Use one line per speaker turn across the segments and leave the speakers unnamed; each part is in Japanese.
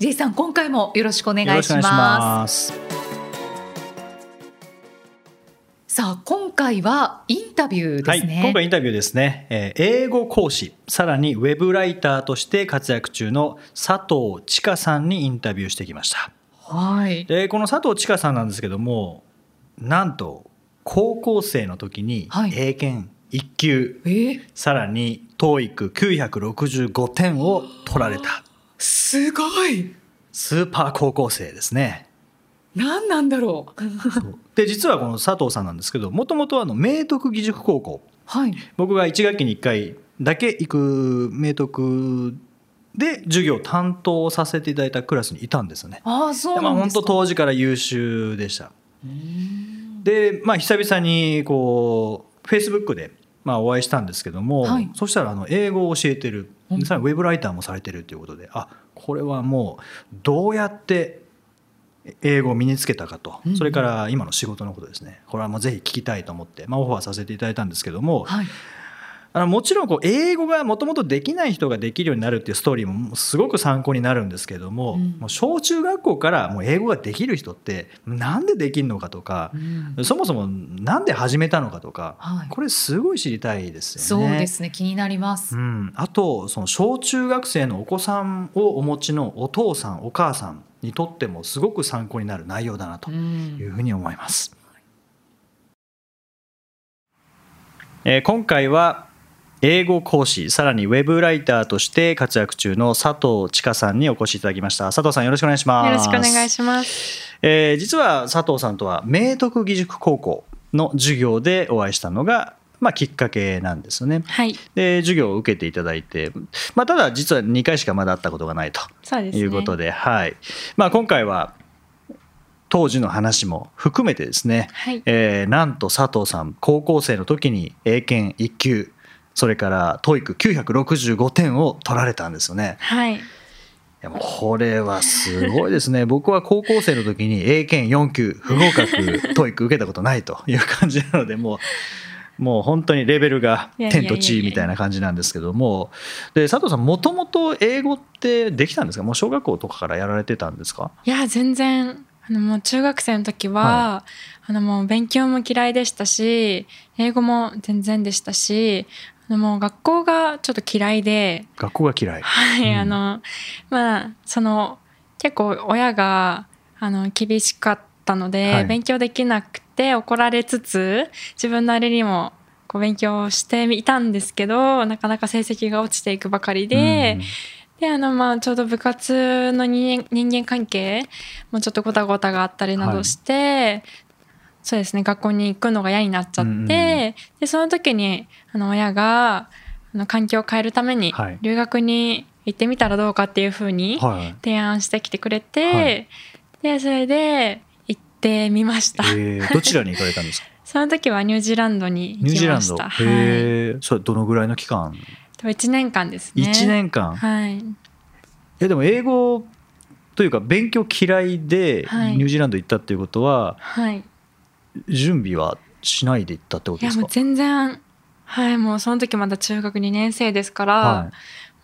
J さん今回もよろしくお願いします。さあ今回はインタビューですね、
はい、今回インタビューですね、えー、英語講師さらにウェブライターとして活躍中の佐藤千佳さんにインタビューしてきました。
はい、
でこの佐藤千佳さんなんですけどもなんと高校生の時に英検1級、はい、えー、さらに TOEIC965 点を取られた
すごい。
スーパー高校生ですね。
何なんだろう。
で実はこの佐藤さんなんですけどもともと明徳義塾高校、
はい、
僕が1学期に1回だけ行く明徳で授業を担当させていただいたクラスにいたんですよね。
あそうなん
まあ、本当当時から優秀でした。で、まあ、久々にこうフェイスブックでまあお会いしたんですけども、はい、そしたらあの英語を教えてる。さらにウェブライターもされてるということであこれはもうどうやって英語を身につけたかと、それから今の仕事のことですね。これはもうぜひ聞きたいと思って、まあ、オファーさせていただいたんですけども、はい、あのもちろんこう英語がもともとできない人ができるようになるっていうストーリーもすごく参考になるんですけどもうん、もう小中学校からもう英語ができる人ってなんでできるのかとか、うん、そもそもなんで始めたのかとか、はい、これすごい知りたいですよ
ね。そうですね気になります、
うん、あとその小中学生のお子さんをお持ちのお父さんお母さんにとってもすごく参考になる内容だなというふうに思います。うん、えー、今回は英語講師さらにウェブライターとして活躍中の佐藤千佳さんにお越しいただきました。佐藤さんよろしくお願いします。
よろしくお願いします、
えー、実は佐藤さんとは明徳義塾高校の授業でお会いしたのがまあ、きっかけなんですよね。
はい、
で授業を受けていただいて、まあ、ただ実は2回しかまだ会ったことがないということで、ね、はい。まあ、今回は当時の話も含めてですね、はい、えー、なんと佐藤さん高校生の時に英検1級それから TOEIC965 点を取られたんですよね。
はい。い
やもうこれはすごいですね。僕は高校生の時に英検4級不合格 TOEIC 受けたことないという感じなのでもうもう本当にレベルが天と地みたいな感じなんですけども。で佐藤さんもともと英語ってできたんですか？もう小学校とかからやられてたんですか？
いや全然。あのもう中学生の時は、はい、あのもう勉強も嫌いでしたし英語も全然でしたしでも学校がちょっと嫌いで。
学校が嫌い。
はい、うん、あのまあその結構親があの厳しかったので、はい、勉強できなくて怒られつつ自分なりにもこう勉強してみたんですけどなかなか成績が落ちていくばかりで、うん、であのまあちょうど部活の人間関係もちょっとごたごたがあったりなどして、そうですね学校に行くのが嫌になっちゃって、うんうん、でその時にあの親があの環境を変えるために留学に行ってみたらどうかっていうふうに提案してきてくれて、はい、でそれで行ってみました、
えー、どちらに行かれたんですか？
その時はニュージーランドに行きました。
ニュージーランド、はい、それどのぐらいの期間
？1年間ですね。
1年間。
はい。
えでも英語というか勉強嫌いでニュージーランド行ったっていうことは、
はい、
準備はしないで行ったってことですか？いやもう
全然。はいもうその時まだ中学2年生ですから、はい、も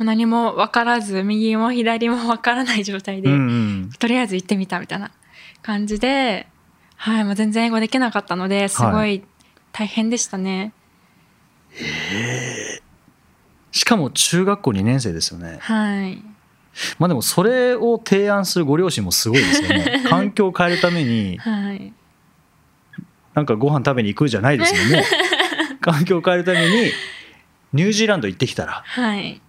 う何も分からず右も左も分からない状態で、うんうん、とりあえず行ってみたみたいな感じで、はい、もう全然英語できなかったのですごい大変でしたね。
はい、えしかも中学校2年生ですよね。
はい。
まあでもそれを提案するご両親もすごいですよね。環境を変えるために、
はい、
なんかご飯食べに行くじゃないですもんね。環境を変えるためにニュージーランド行ってきたら、
はい、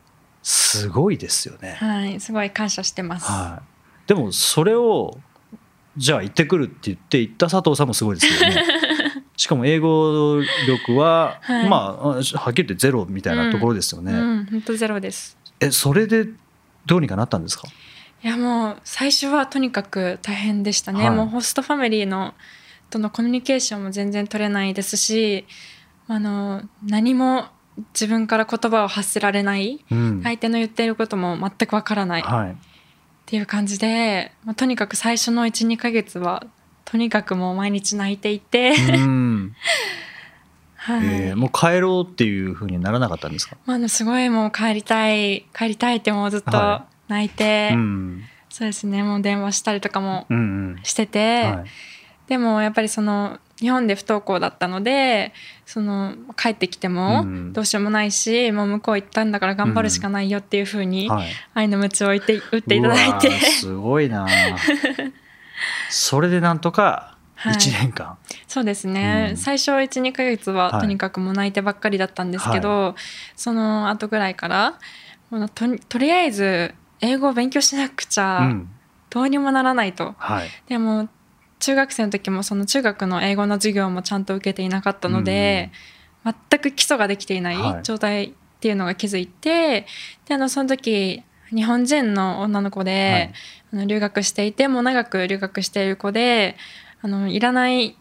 すごいですよね。
はいすごい感謝してます、
はい、でもそれをじゃあ行ってくるって言って行った佐藤さんもすごいですけどね。しかも英語力は、はい、まあはっきり言ってゼロみたいなところですよね、うん、
うん、本当ゼロです。
えそれでどうにかなったんですか？
いやもう最初はとにかく大変でしたね、はい、もうホストファミリーのとのコミュニケーションも全然取れないですしあの何も自分から言葉を発せられない、うん、相手の言っていることも全くわからない、はい、っていう感じで、まあ、とにかく最初の12ヶ月はとにかくもう毎日泣いていて。
はい。えー、もう帰ろうっていうふうにならなかったんですか、
まあ、すごいもう帰りたい帰りたいってもうずっと泣いて、はいうん、そうですね。もう電話したりとかもしてて、うん。うんはい、でもやっぱりその日本で不登校だったのでその帰ってきてもどうしようもないし、うん、もう向こう行ったんだから頑張るしかないよっていうふうに、愛の鞭を置いて打っていただいて。
すごいな。それでなんとか1年間、は
い、そうですね、うん、最初12か月はとにかくもう泣いてばっかりだったんですけど、はい、その後ぐらいからととりあえず英語を勉強しなくちゃどうにもならないと、うんはい、でも中学生の時もその中学の英語の授業もちゃんと受けていなかったので、うん、全く基礎ができていない状態っていうのが気づいてであのその時日本人の女の子で、はい、あの留学していてもう長く留学している子であのいらない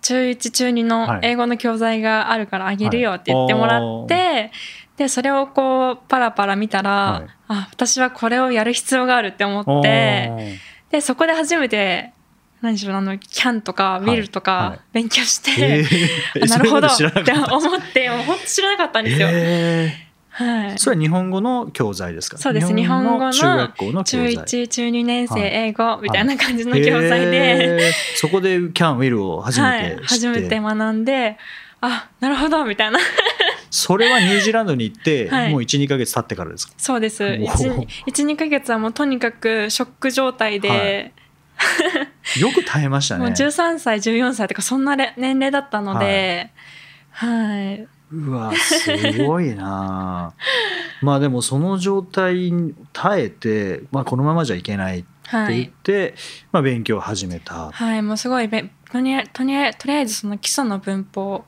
中1中2の英語の教材があるからあげるよって言ってもらって、はい、でそれをこうパラパラ見たら、はい、あ私はこれをやる必要があるって思ってでそこで初めて何しろあのキャンとかウィルとか勉強して、はいはいえー、なるほどって思ってもう本当知らなかったんですよ。えー。
はい、それは日本語の教材ですか？
そうです。日本語の中学校の中1中2年生英語みたいな感じの教材で、はい、
そこでキャンウィルを初めて、はい、
初めて学んであなるほどみたいな。
それはニュージーランドに行って、はい、もう12か月経ってからですか？
そうです。12か月はもうとにかくショック状態で、
よく耐えましたね。もう
13歳14歳とかそんな年齢だったので。はい。
うわすごいな。まあでもその状態に耐えて、まあ、このままじゃいけないって言って、はい、まあ、勉強を始めた。
はいもうすごいべとりとりとりあえずその基礎の文法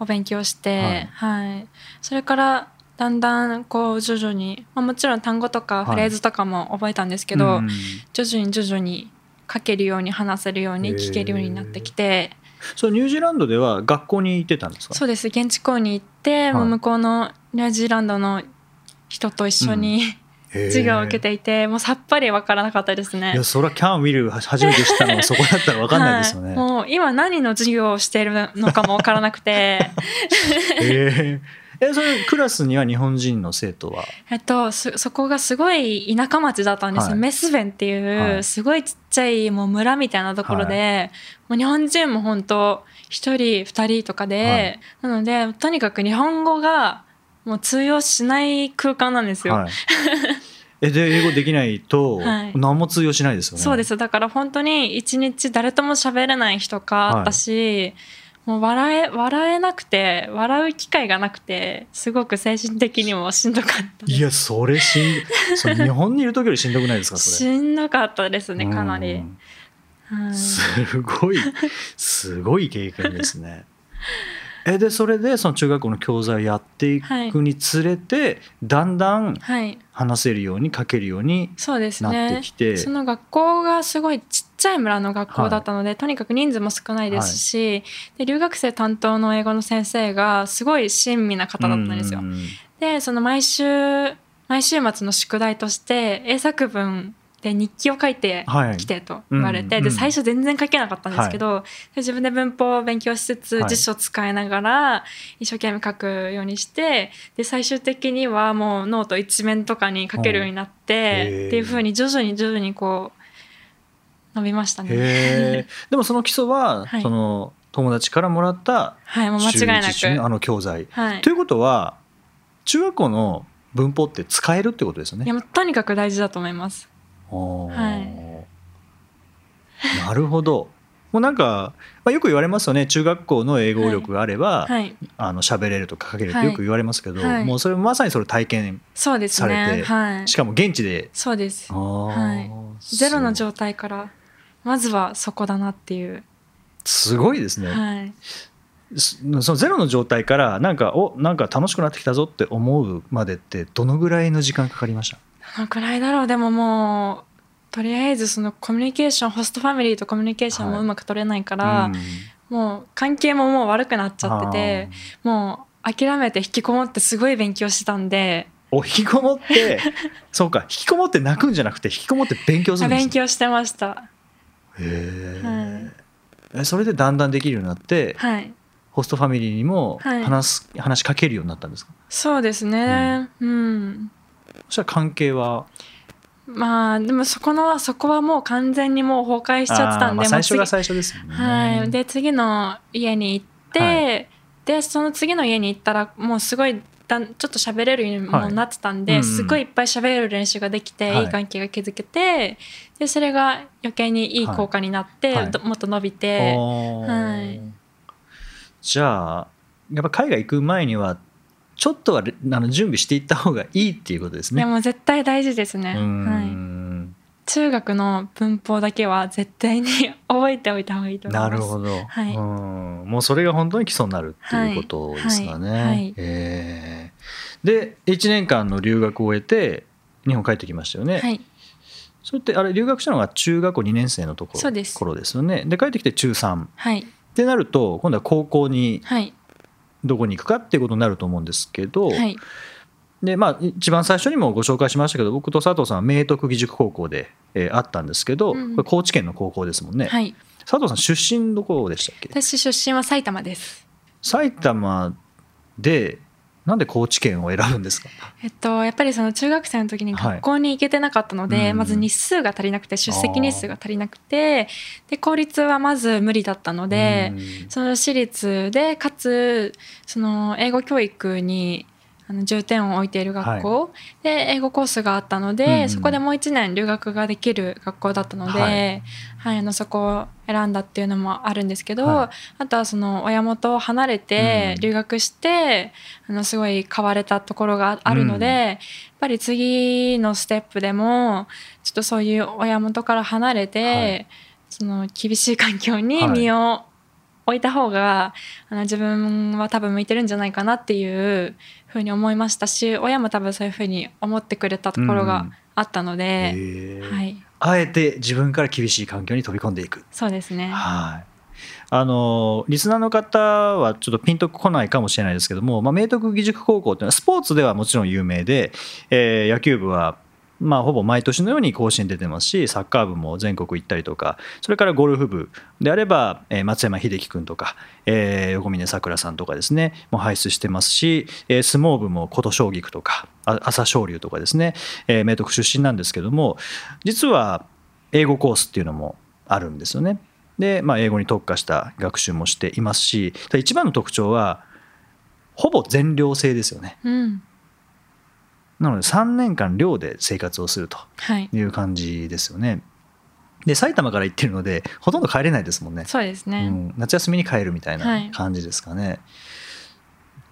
を勉強して、はい、はい、それからだんだんこう徐々に、まあ、もちろん単語とかフレーズとかも覚えたんですけど、はい、徐々に徐々に書けるように話せるように聞けるようになってきて。
そうニュージーランドでは学校に行ってたんですか？
そうです。現地校に行って、はい、もう向こうのニュージーランドの人と一緒に、うん、授業を受けていてもうさっぱり分からなかったですね。
いやそれはキャンウィル初めて知ったのはそこだったら分かんないですよね、はい、
もう今何の授業をしているのかも分からなくて。
ええそれクラスには日本人の生徒は？
えっとそそこがすごい田舎町だったんですよ、はい、メスベンっていうすごいちっちゃいもう村みたいなところで、はい、もう日本人も本当一人二人とかで、はい、なのでとにかく日本語がもう通用しない空間なんですよ。
えで英語できないと何も通用しないですよね、
そうです。だから本当に一日誰とも喋れない日とかあったし、もう笑え笑えなくて笑う機会がなくてすごく精神的にもしんどかった
いやそれしんそ日本にいる時よりしんどくないですかそ
れ？しんどかったですねかなり、
すごいすごい経験ですねえでそれでその中学校の教材をやっていくにつれて、はい、だんだん話せるように書けるようになってきて、
ね、その学校がすごいちっちゃい村の学校だったので、はい、とにかく人数も少ないですし、はい、で留学生担当の英語の先生がすごい親身な方だったんですよ。でその毎週毎週末の宿題として英作文で日記を書いてきてと言われて、はいうん、で最初全然書けなかったんですけど、はい、自分で文法を勉強しつつ辞書を使いながら一生懸命書くようにしてで最終的にはもうノート一面とかに書けるようになって、っていうふうに徐々に徐々にこう伸びましたね。
でもその基礎は、はい、その友達からもらった
はいもう間違いなく。
あの教材、はい、ということは中学校の文法って使えるってことですよね？
いやとにかく大事だと思います。は
い、なるほど。もうなんか、まあ、よく言われますよね。中学校の英語力があれば、はい、あの喋れるとか書けるってよく言われますけど、はい、もうそれまさにそれ体験されて、ね。はい、しかも現地で。
そうです、はい、ゼロの状態からまずはそこだなっていう。
すごいですね、はい、そのゼロの状態からなんかおなんか楽しくなってきたぞって思うまでってどのぐらいの時間かかりました？
どのくらいだろう。でももうとりあえずそのコミュニケーションホストファミリーとコミュニケーションもうまく取れないから、はいうん、もう関係ももう悪くなっちゃっててもう諦めて引きこもってすごい勉強してたんで。
お引きこもって？そうか。引きこもって泣くんじゃなくて引きこもって勉強するんです、
勉強してました。
へえ、はい、それでだんだんできるようになって、はい、ホストファミリーにも話す、はい、話しかけるようになったんですか？
そうですね。うん、うん、
そしたら関係は？
まあでもそこのそこはもう完全にもう崩壊しちゃってたんで、まあ、
最初が最初ですよね。
はい、で次の家に行って、はい、でその次の家に行ったらもうすごいだちょっと喋れるようにもなってたんで、はいうん、すごいいっぱい喋れる練習ができて、はい、いい関係が築けてでそれが余計にいい効果になって、はい、もっと伸びて、はい、
じゃあやっぱ海外行く前にはちょっとはあの準備していった方がいいっていうことですね。
でも絶対大事ですね。はい。中学の文法だけは絶対に 覚えておいた方がいいと思います。
なるほど。はい。うんもうそれが本当に基礎になるっていうことですかね。はい。はい、えー、で1年間の留学を終えて日本帰ってきましたよね。はい。それってあれ留学したのが中学校2年生のところそうです頃ですよね。で帰ってきて中3。はい。ってなると今度は高校に、はい、どこに行くかっていうことになると思うんですけど、はい、でまあ、一番最初にもご紹介しましたけど僕と佐藤さんは明徳義塾高校で、えー、あったんですけど、うん、これ高知県の高校ですもんね、はい、佐藤さん出身どこでしたっけ？
私出身は埼玉です。
埼玉でなんで高知県を選ぶんですか、
えっと、やっぱりその中学生の時に学校に行けてなかったので、はい、まず日数が足りなくて出席日数が足りなくてで公立はまず無理だったのでその私立でかつその英語教育にあの重点を置いている学校、はい、で英語コースがあったので、うん、そこでもう1年留学ができる学校だったので、はい、はい、あのそこを選んだっていうのもあるんですけど、はい、あとはその親元を離れて留学して、うん、あのすごい変われたところがあるので、うん、やっぱり次のステップでもちょっとそういう親元から離れて、その厳しい環境に身を置いた方があの自分は多分向いてるんじゃないかなっていうふうに思いましたし親も多分そういうふうに思ってくれたところがあったので、うん、はい、
あえて自分から厳しい環境に飛び込んでいく。
そうですね。
はい。あのリスナーの方はちょっとピンとこないかもしれないですけども、まあ、明徳義塾高校っていうのはスポーツではもちろん有名で、えー、野球部はまあ、ほぼ毎年のように甲子園出てますしサッカー部も全国行ったりとかそれからゴルフ部であれば、え松山英樹君とか、え、横峯さくらさんとかですねもう輩出してますし、え、相撲部も琴奨菊とか朝青龍とかですね、え、明徳出身なんですけども実は英語コースっていうのもあるんですよね。で、まあ、英語に特化した学習もしていますし一番の特徴はほぼ全寮制ですよね。うんなので3年間寮で生活をするという感じですよね。はい、で埼玉から行ってるのでほとんど帰れないですもんね。
そうですね、う
ん、夏休みに帰るみたいな感じですかね。はい、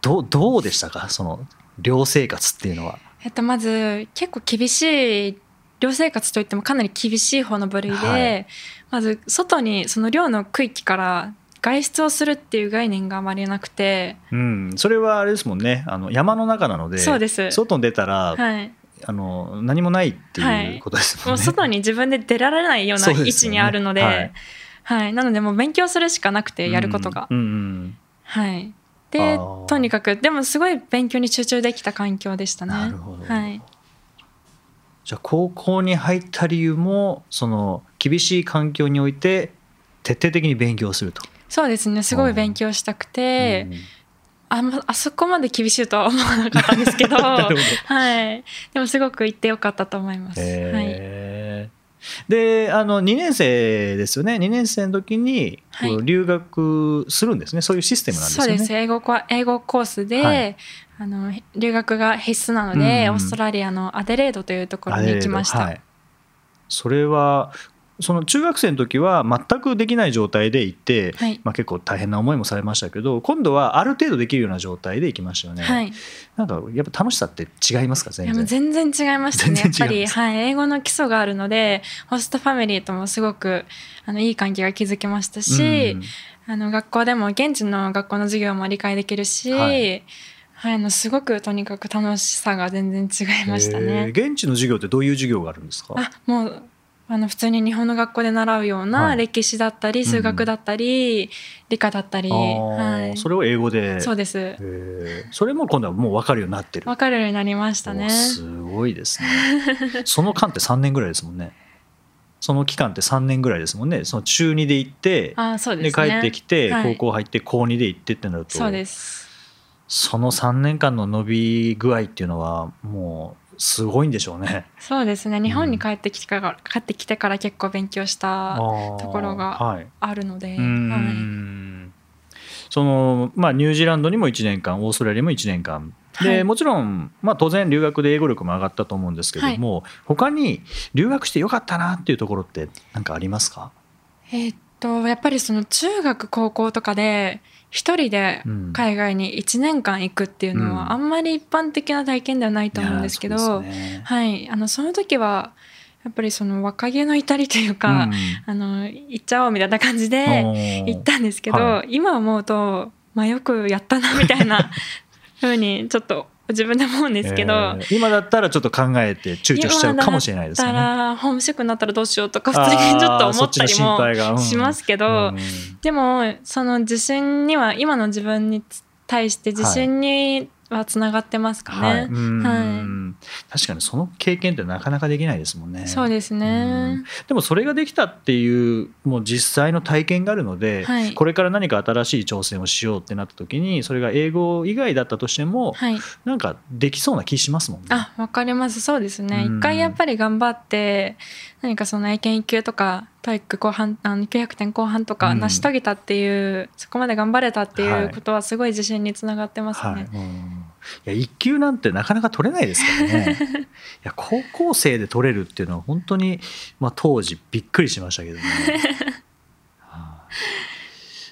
どどうでしたか？その寮生活っていうのは。
えっと、まず結構厳しい寮生活といってもかなり厳しい方の部類で、はい、まず外にその寮の区域から外出をするっていう概念があまりなくて、
うん、それはあれですもんね。あの山の中なので
そうです。
外に出たら、はい、あの何もないっていうことですもんね、はい、もう
外に 自分で出られないような位置にあるので、ね、はい、はい、なのでもう勉強するしかなくてやることが、うんうん。うん、はい。でとにかくでもすごい勉強に集中できた環境でしたね。
なるほど、はい、じゃあ高校に入った理由もその厳しい環境において徹底的に勉強すると
そうですね。すごい勉強したくて、うん、あまあそこまで厳しいとは思わなかったんですけど はい、でもすごく行ってよかったと思います。はい。
であの2年生ですよね。2年生の時に留学するんですね、はい、そういうシステムなんですね。
そうです。英語英語コースで、はい、あの留学が必須なので、うん、オーストラリアのアデレードというところに行きました。はい、
それはその中学生の時は全くできない状態で行って、はい、まあ、結構大変な思いもされましたけど今度はある程度できるような状態で行きましたよね、はい、なんかやっぱ楽しさって違いますか？全然。
全然違いましたねやっぱり、はい、英語の基礎があるのでホストファミリーともすごくあのいい関係が築けましたし、うん、あの学校でも現地の学校の授業も理解できるし、はい。はい、あのすごくとにかく楽しさが全然違いましたね。
現地の授業ってどういう授業があるんですか？
あ、もうあの普通に日本の学校で習うような歴史だったり、数学だったり、理科だったり、
はい、それを英語で。
そうです。
それも今度はもう分かるようになってる。
分かるようになりましたね。
すごいですね。その間って3年ぐらいですもんね。その期間って3年ぐらいですもんね。その中2で行って
あそうです、
ね、帰ってきて、高校入って高2で行ってってなると。
そうです。
その3年間の伸び具合っていうのはもうすごいんでしょうね。
そうですね。日本に帰ってきてから、うん、帰ってきてから結構勉強したところがあるので。はいはい。
そのまあ、ニュージーランドにも1年間オーストラリアも1年間。で、はい、もちろん、まあ、当然留学で英語力も上がったと思うんですけども、はい、他に留学してよかったなっていうところって何かありますか？
えー、っとやっぱりその中学高校とかで一人で海外に1年間行くっていうのはあんまり一般的な体験ではないと思うんですけど、ね、はい、あのその時はやっぱりその若気の至りというか、うん、あの行っちゃおうみたいな感じで行ったんですけど、はい、今思うと、まあ、よくやったなみたいな ふうにちょっと自分で思うんですけど、え
ー、今だったらちょっと考えて躊躇しちゃうかもしれないですね。
今だらホームシックになったらどうしようとか普通にちょっと思ったりもしますけど、うん、でもその自信には今の自分に対して自信にはつながってますかね。はい、は
い、確かにその経験ってなかなかできないですもんね。
そうですね。
でもそれができたっていうもう実際の体験があるので、はい、これから何か新しい挑戦をしようってなった時にそれが英語以外だったとしても、はい、なんかできそうな気しますもんね。
あ、わかります。そうですね。一回やっぱり頑張って何かその英検1級とか TOEIC後半あの900点後半とか成し遂げたっていう、うん、そこまで頑張れたっていうことはすごい自信につながってますね。はいはい、い
や1級なんてなかなか取れないですからね。いや高校生で取れるっていうのは本当に、まあ、当時びっくりしましたけどね。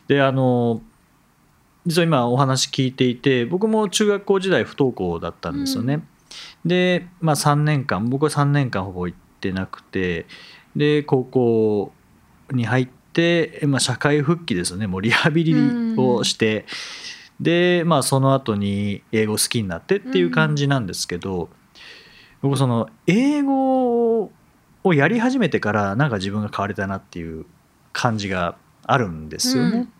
であの実は今お話聞いていて僕も中学校時代不登校だったんですよね。うん、で、まあ、3年間僕は3年間ほぼ行ってなくてで高校に入って、まあ、社会復帰ですよねもうリハビリをして、うん、で、まあ、その後に英語好きになってっていう感じなんですけど、うん、僕その英語をやり始めてからなんか自分が変われたなっていう感じがあるんですよね。うん。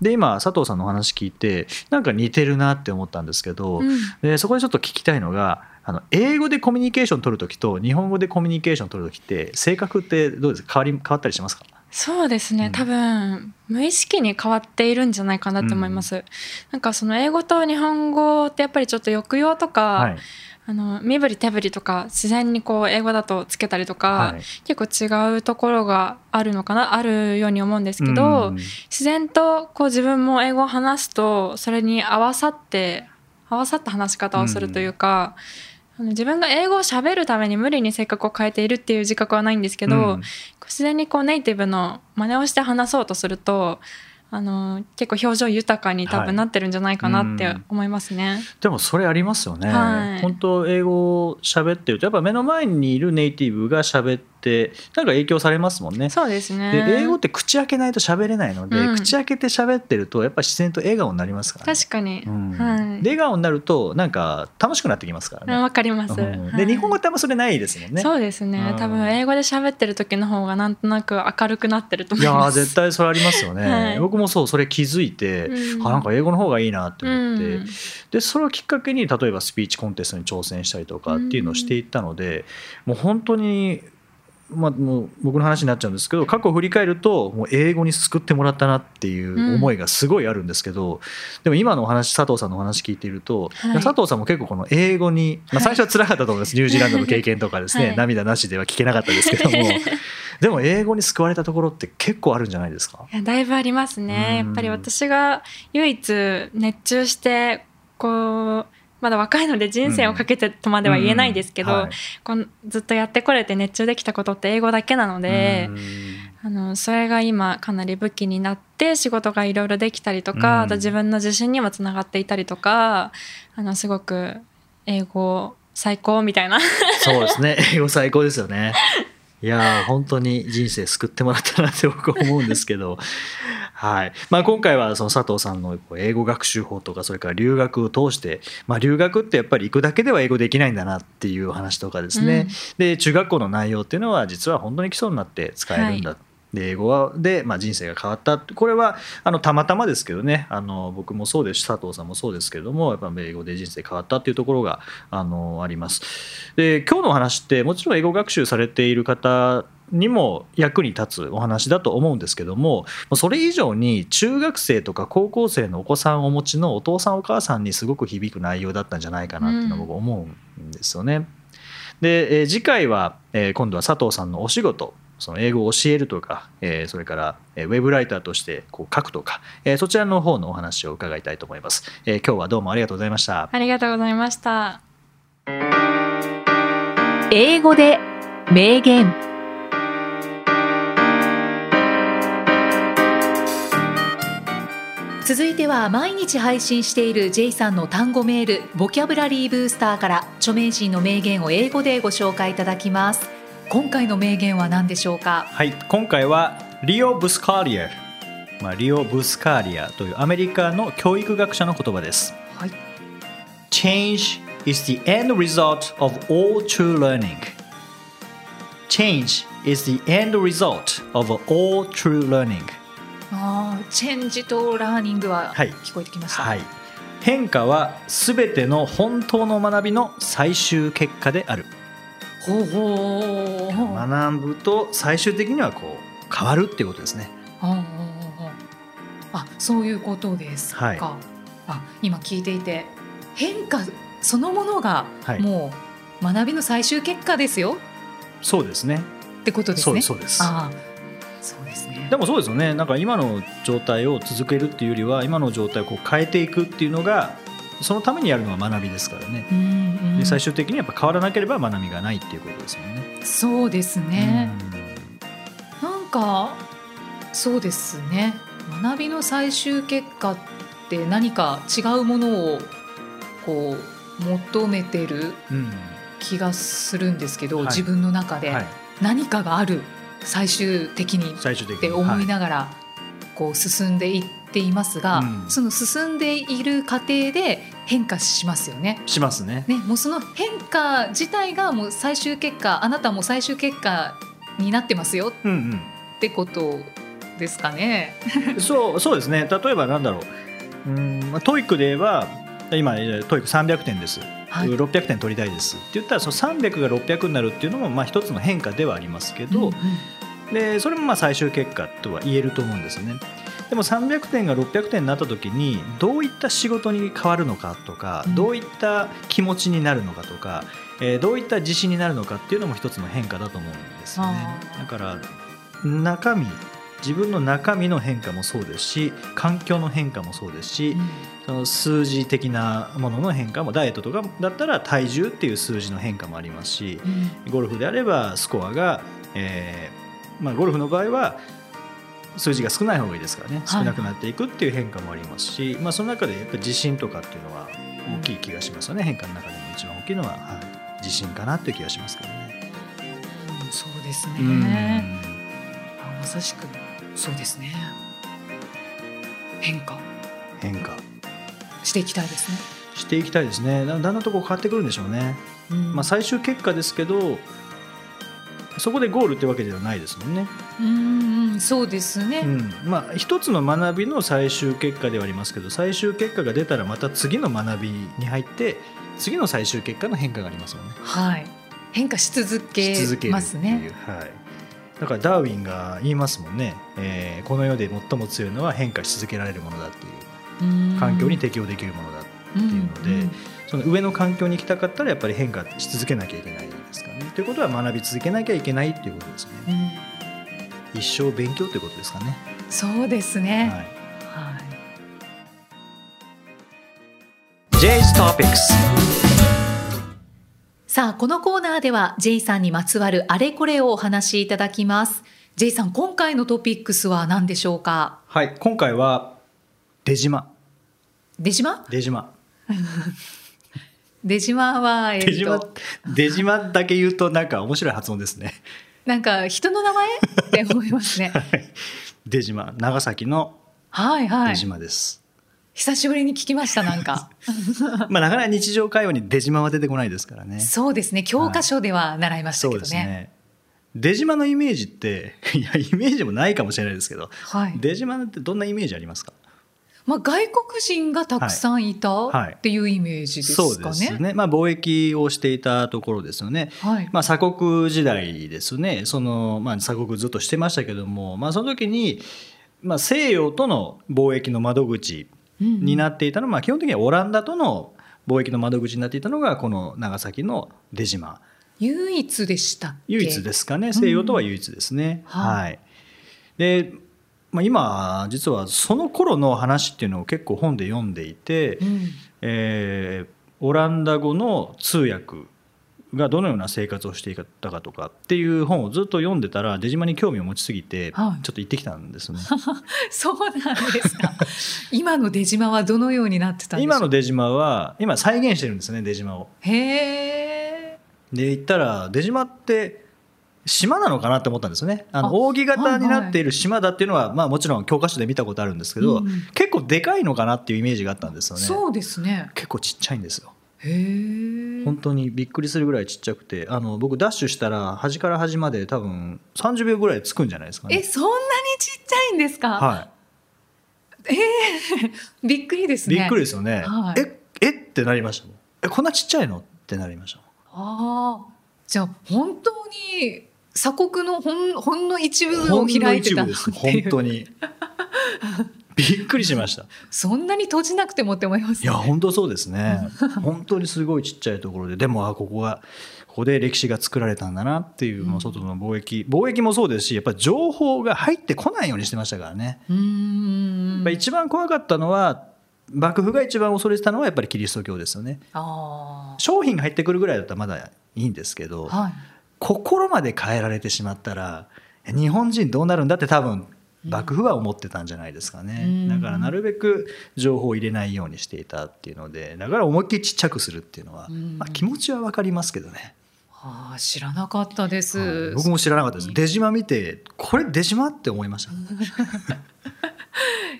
で今佐藤さんのお話聞いてなんか似てるなって思ったんですけど、うん、でそこでちょっと聞きたいのがあの英語でコミュニケーション取る時と日本語でコミュニケーション取る時って性格ってどうですか？変わり変わったりしますか？
そうですね、うん、多分無意識に変わっているんじゃないかなと思います、うん、なんかその英語と日本語ってやっぱりちょっと抑揚とか、はい、あの身振り手振りとか自然にこう英語だとつけたりとか、はい、結構違うところがあるのかなあるように思うんですけど、うん、自然とこう自分も英語を話すとそれに合わさって合わさった話し方をするというか、自分が英語を喋るために無理に性格を変えているっていう自覚はないんですけど、うん、自然にこうネイティブの真似をして話そうとするとあの結構表情豊かに多分なってるんじゃないかなって思いますね、はい、
でもそれありますよね、はい、本当英語を喋ってるとやっぱ目の前にいるネイティブが喋ってなんか影響されますもんね。
そうですね。
で英語って口開けないと喋れないので、うん、口開けて喋ってるとやっぱ自然と笑顔になりますから、
ね、確かに、う
ん、はい、で笑顔になるとなんか楽しくなってきますからね。
わかります、うん、
で、日本語ってあんまそれないですもんね。
そうですね、多分英語で喋ってる時の方がなんとなく明るくなってると思います。
いや絶対それありますよね、僕もそうそれ気づいて、うん、あなんか英語の方がいいなって思って、でそれをきっかけに例えばスピーチコンテストに挑戦したりとかっていうのをしていったので、もう本当にまあ、もう僕の話になっちゃうんですけど過去を振り返るともう英語に救ってもらったなっていう思いがすごいあるんですけど、うん、でも今のお話佐藤さんのお話聞いていると、はい、佐藤さんも結構この英語に、まあ、最初は辛かったと思います、はい、ニュージーランドの経験とかですね、はい、涙なしでは聞けなかったですけども。でも英語に救われたところって結構あるんじゃないですか？
いやだいぶありますね。やっぱり私が唯一熱中してこうまだ若いので人生をかけてとまでは言えないですけど、うんはい、このずっとやってこれて熱中できたことって英語だけなので、あのそれが今かなり武器になって仕事がいろいろできたりとか、あと自分の自信にもつながっていたりとかあのすごく英語最高みたいな。
そうですね。英語最高ですよねいや本当に人生救ってもらったなって僕は思うんですけど。はい。まあ、今回はその佐藤さんの英語学習法とかそれから留学を通して、まあ、留学ってやっぱり行くだけでは英語できないんだなっていう話とかですね、うん、で中学校の内容っていうのは実は本当に基礎になって使えるんだ、はいで英語で、まあ、人生が変わった。これはあのたまたまですけどね。あの僕もそうですし佐藤さんもそうですけれどもやっぱ英語で人生変わったっていうところがあのあります。で今日のお話ってもちろん英語学習されている方にも役に立つお話だと思うんですけどもそれ以上に中学生とか高校生のお子さんをお持ちのお父さんお母さんにすごく響く内容だったんじゃないかなっていうのを僕思うんですよね。うん、で、え次回は、え今度は佐藤さんのお仕事その英語を教えるとか、えそれからウェブライターとしてこう書くとか、えそちらの方のお話を伺いたいと思います、え今日はどうもありがとうございました。
ありがとうございました。
英語で名言。続いては毎日配信している J さんの単語メールボキャブラリーブースターから著名人の名言を英語でご紹介いただきます今回の名言は何でしょうか？
はい今回はリオ・ブスカーリア、まあ、リオ・ブスカーリアというアメリカの教育学者の言葉です。はい。Change is the end result of all true learning. Change is the end result of all true learning.
あチェンジとラーニングは聞こえてきました、はい、
変化はすべての本当の学びの最終結果である学ぶと最終的にはこう変わるっていうことですね。
あそういうことですか、はい、あ今聞いていて変化そのものがもう学びの最終結果ですよ、
そうですね。
ってことですね。
そうです
あ
そうですね。でもそうですよね。なんか今の状態を続けるっていうよりは今の状態をこう変えていくっていうのがそのためにやるのは学びですからね、うんうん、で最終的にやっぱ変わらなければ学びがないっていうことですもんね。
そうですね、うん、なんかそうですね。学びの最終結果って何か違うものをこう求めてる気がするんですけど、うん、自分の中で何かがある最終的にって思いながらこう進んでいっていますが、その進んでいる過程で変化しますよね。
しますね。
ねもうその変化自体がもう最終結果あなたも最終結果になってますよってことですかね。
そうそうですね例えばなんだろううん TOEICで言えば今 TOEIC300点です。はい、600点取りたいですって言ったらその300が600になるっていうのもまあ一つの変化ではありますけど、うんうんでそれもまあ最終結果とは言えると思うんですね。でも300点が600点になった時にどういった仕事に変わるのかとか、どういった気持ちになるのかとか、えー、どういった自信になるのかっていうのも一つの変化だと思うんですよね。だから中身自分の中身の変化もそうですし環境の変化もそうですし、うん、その数字的なものの変化もダイエットとかだったら体重っていう数字の変化もありますし、うん、ゴルフであればスコアが、えーまあ、ゴルフの場合は数字が少ない方がいいですからね。少なくなっていくっていう変化もありますし、はい、まあ、その中でやっぱり自信とかっていうのは大きい気がしますよね、変化の中でも一番大きいのは、はい、自信かなっていう気がしますけどね。
うん、そうですね、あまさしくそうですね。変化。
変化。
していきたいですね。
していきたいですね。だんだんとこう変わってくるんでしょうね、うん、まあ、最終結果ですけどそこでゴールってわけではないですもんね。
うんそうですね、う
ん、まあ一つの学びの最終結果ではありますけど最終結果が出たらまた次の学びに入って次の最終結果の変化がありますもんね。
はい。変化し続けますね。
はい、だからダーウィンが言いますもんね、えー、この世で最も強いのは変化し続けられるものだっていう。環境に適応できるものだっていうので、うんうん、その上の環境に行きたかったらやっぱり変化し続けなきゃいけないですからね。ということは学び続けなきゃいけないっていうことですね。うん、一生勉強ということですかね。
そうですね。はい。はい、
J's Topics
さあこのコーナーでは J さんにまつわるあれこれをお話しいただきます。J さん今回のトピックスは何でしょうか？
はい今回は出島。
出島？
出島。
出島は、
えー、出島出島だけ言うとなんか面白い発音ですね。
なんか人の名前？って思いますね。
出島長崎の
はいはい。
出島です。
久しぶりに聞きましたなんか。
まあなかなか日常会話に出島は出てこないですからね。
そうですね。教科書では習いましたけどね。
ですね。出島のイメージって いやイメージもないかもしれないですけど、
はい。
出島ってどんなイメージありますか？
まあ外国人がたくさんいた
はい
っていうイメージです
そう
かね。
ですね。まあ貿易をしていたところですよね。
はい。
まあ、鎖国時代ですねその、まあ、鎖国ずっとしてましたけども、まあ、その時に、まあ、西洋との貿易の窓口になっていたのは、まあ、基本的にはオランダとの貿易の窓口になっていたのがこの長崎の出島
唯一でした。
唯一ですかね西洋とは唯一ですね。
はい
はいでまあ、今実はその頃の話っていうのを結構本で読んでいて、
うん。
えーオランダ語の通訳がどのような生活をしていたかとかっていう本をずっと読んでたら出島に興味を持ちすぎて、
はい
ちょっと行ってきたんですね。
そうなんですか。今の出島はどのようになってたんですか？
今の出島は今再現してるんですね出島を。
へえ。
で行ったら出島って島なのかなって思ったんですよね。あの
あ
扇形になっている島だっていうのは、まあ、もちろん教科書で見たことあるんですけど、結構でかいのかなっていうイメージがあったんですよね。
そうですね。
結構ちっちゃいんですよ。本当にびっくりするぐらいちっちゃくてあの僕ダッシュしたら端から端まで多分30秒ぐらいつくんじゃないですか
え、
ね。
そんなにちっちゃいんですか？
は
びっくりです
い、
ね。
びっくりですよね。
はい
ええ？ってなりましたもんえこんなちっちゃいの？ってなりました
ああ、じゃあ本当に鎖国のほんほんの一部を開いてたっていう。
本当に。びっくりしました。
そんなに閉じなくてもって思います、
いや本当そうですね。本当にすごいちっちゃいところで。でもあここがここで歴史が作られたんだなっていう、もう外の貿易。貿易もそうですしやっぱり情報が入ってこないようにしてましたからね。
うーん。
やっぱ一番怖かったのは幕府が一番恐れてたのはやっぱりキリスト教ですよね。
あ
商品が入ってくるぐらいだったらまだいいんですけど、
あはい
心まで変えられてしまったら日本人どうなるんだって多分幕府は思ってたんじゃないですかね、
うん。
だからなるべく情報を入れないようにしていたっていうのでだから思いっきりちっちゃくするっていうのは、
うん。
まあ、気持ちは分かりますけどね、
ああ知らなかったです、
はい。僕も知らなかったです。出島見てこれ出島って思いました。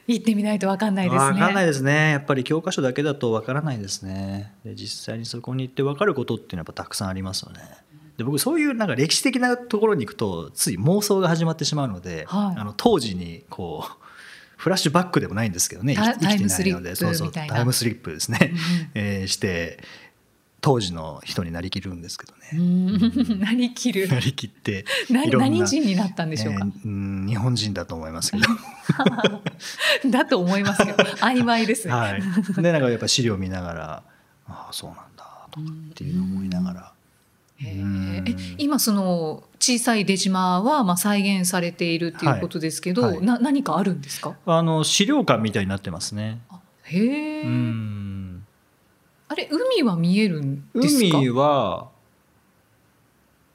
行ってみないとわかんないですね。
分かんないですね。やっぱり教科書だけだと分からないですね。で実際にそこに行って分かることっていうのはやっぱたくさんありますよねで僕そういうなんか歴史的なところに行くとつい妄想が始まってしまうので、
はい。
あの当時にこう フラッシュバックでもないんですけどね
タ
生きてないの
タイムスリッ
で
プ
そうそうタイムスリップですね、えーして当時の人になりきるんですけど
う
ね、
ん。なりきる。
なりきって
な何人になったんでしょうか、
えーうん日本人だと思いますけど。
だと思いますけど。曖昧ですね、
はい、でなんかやっぱ資料を見ながらああそうなんだとかっていうのを思いながら。
今その小さい出島はまあ再現されているっていうことですけど、
はい。はい。
な何かあるんですか？
あの資料館みたいになってますね。
あへえ、
うん。
あれ海は見えるんですか？
海は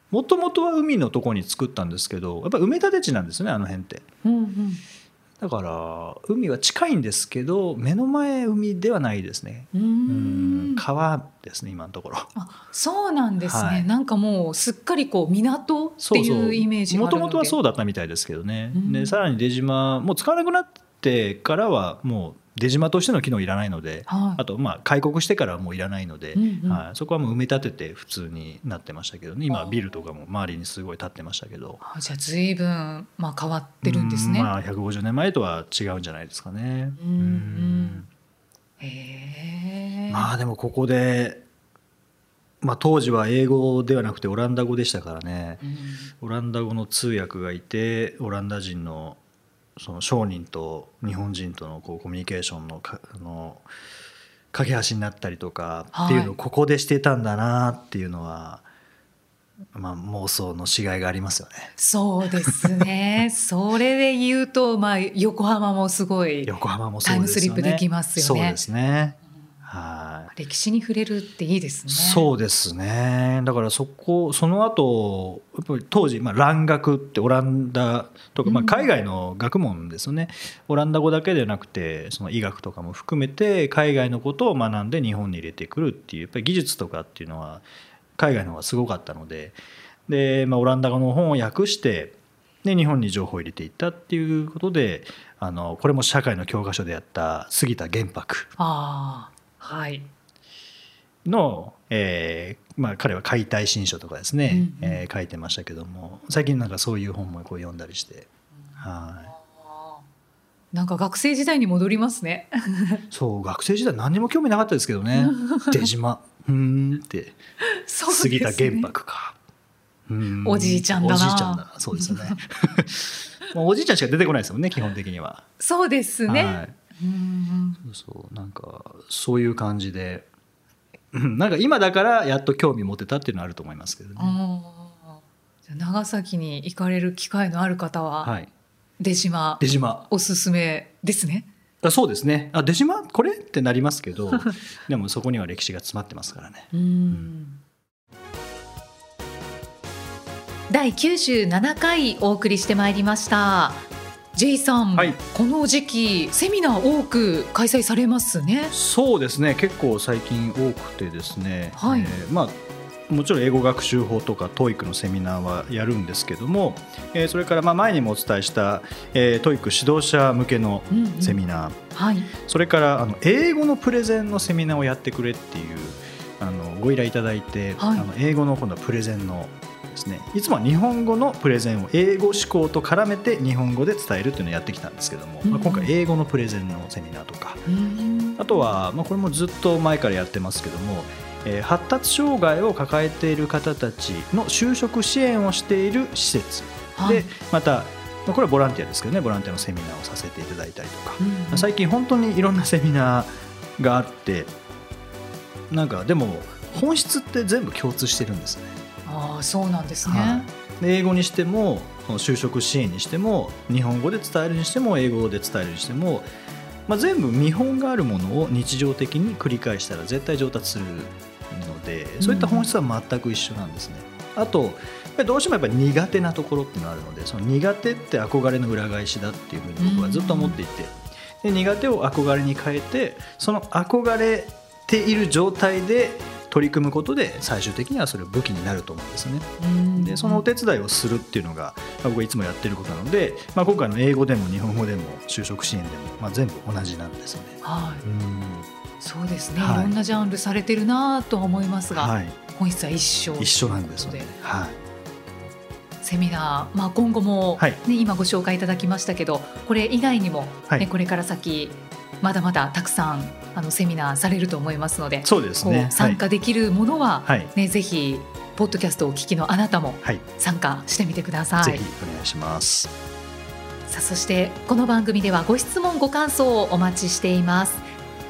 もともとは海のとこに作ったんですけどやっぱ埋め立て地なんですねあの辺って。
うんうん
だから海は近いんですけど目の前海ではないですね。川ですね今のところ。
あそうなんですね、
はい。
なんかもうすっかりこう港っていうイメージ
もともとはそうだったみたいですけどね、
うん。
でさらに出島もう使わなくなってからはもう出島としての機能いらないので、
はい。
あとまあ開国してからはもういらないので、
うんうん。
はい、そこはもう埋め立てて普通になってましたけどね。今はビルとかも周りにすごい建ってましたけど。
あじゃあ随分まあ変わってるんですね、
うんまあ、150年前とは違うんじゃないですかね。
うんうんへえ
まあでもここで、まあ、当時は英語ではなくてオランダ語でしたからね。
うん。
オランダ語の通訳がいてオランダ人のその商人と日本人とのこうコミュニケーションのかあの架け橋になったりとかっていうのをここでしてたんだなっていうのは、まあ、妄想のしがいがありますよね。
そうですね それで言うとまあ横浜もすごい
横浜も。
タイムスリップできますよね
そうですね。はい。
歴史に触れるっていいですね。
そうですね。だからそこその後やっぱり当時、まあ、蘭学ってオランダとか、まあ、
うん。
海外の学問ですよね、オランダ語だけではなくてその医学とかも含めて海外のことを学んで日本に入れてくるっていうやっぱり技術とかっていうのは海外の方がすごかったので。で、まあ、オランダ語の本を訳してで日本に情報を入れていったっていうことであのこれも社会の教科書でやった杉田玄白。
あ、はい、
の、えーまあ、彼は解体新書とかですね、うんうん、えー、書いてましたけども最近なんかそういう本もこう読んだりして。はい
なんか学生時代に戻りますね。
そう学生時代何にも興味なかったですけどね。出島うんって、杉田玄白か。
おじいちゃんだな。お
じいちゃんだそうですよね。もうおじいちゃんしか出てこないですもんね基本的には。
そうですね。はい、
うんそうそうなんかそういう感じで、なんか今だからやっと興味持てたっていうのはあると思いますけどね。
長崎に行かれる機会のある方は、はい、出島。
出島。
おすすめですね。
あそうですね。あ出島？これ？ってなりますけど でもそこには歴史が詰まってますからね。うん。
第97回お送りしてまいりました J さん、はい、この時期セミナー多く開催されますね。
そうですね。結構最近多くてですね、はい、えー、まあもちろん英語学習法とか TOEIC のセミナーはやるんですけども、えー、それからまあ前にもお伝えした、えー、TOEIC 指導者向けのセミナー、うんうん、はい、それからあの英語のプレゼンのセミナーをやってくれっていうあのご依頼いただいて、はい、あの英語の今度はプレゼンのですね。いつもは日本語のプレゼンを英語思考と絡めて日本語で伝えるっていうのをやってきたんですけども、うん、まあ、今回英語のプレゼンのセミナーとか、うん、あとは、まあ、これもずっと前からやってますけども、えー、発達障害を抱えている方たちの就職支援をしている施設。で、またこれはボランティアですけどねボランティアのセミナーをさせていただいたりとか、うん、最近本当にいろんなセミナーがあってなんかでも本質って全部共通してるんですね。
そうなんですね、は
い、英語にしても就職支援にしても日本語で伝えるにしても英語で伝えるにしても、まあ、全部見本があるものを日常的に繰り返したら絶対上達するのでそういった本質は全く一緒なんですね。うん、あとどうしてもやっぱり苦手なところっていうのがあるのでその苦手って憧れの裏返しだっていうふうに僕はずっと思っていて、で苦手を憧れに変えてその憧れている状態で取り組むことで最終的にはそれ武器になると思うんですね。でそのお手伝いをするっていうのが僕はいつもやってることなので、まあ、今回の英語でも日本語でも就職支援でも、まあ、全部同じなんですよね。はい、うん。
そうですね、はい、いろんなジャンルされてるなと思いますが、はい、本質は一緒。
一緒なんですよね。はい
セミナー、まあ、今後もね、はい、今ご紹介いただきましたけどこれ以外にもね、はい、これから先まだまだたくさんあのセミナーされると思いますので
そうですね。
参加できるものは、はい、ね、ぜひポッドキャストをお聞きのあなたも参加してみてください。
ぜひお願いします。
さあそしてこの番組ではご質問ご感想をお待ちしています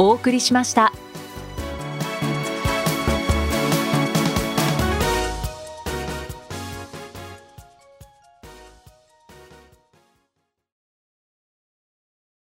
お送りしました。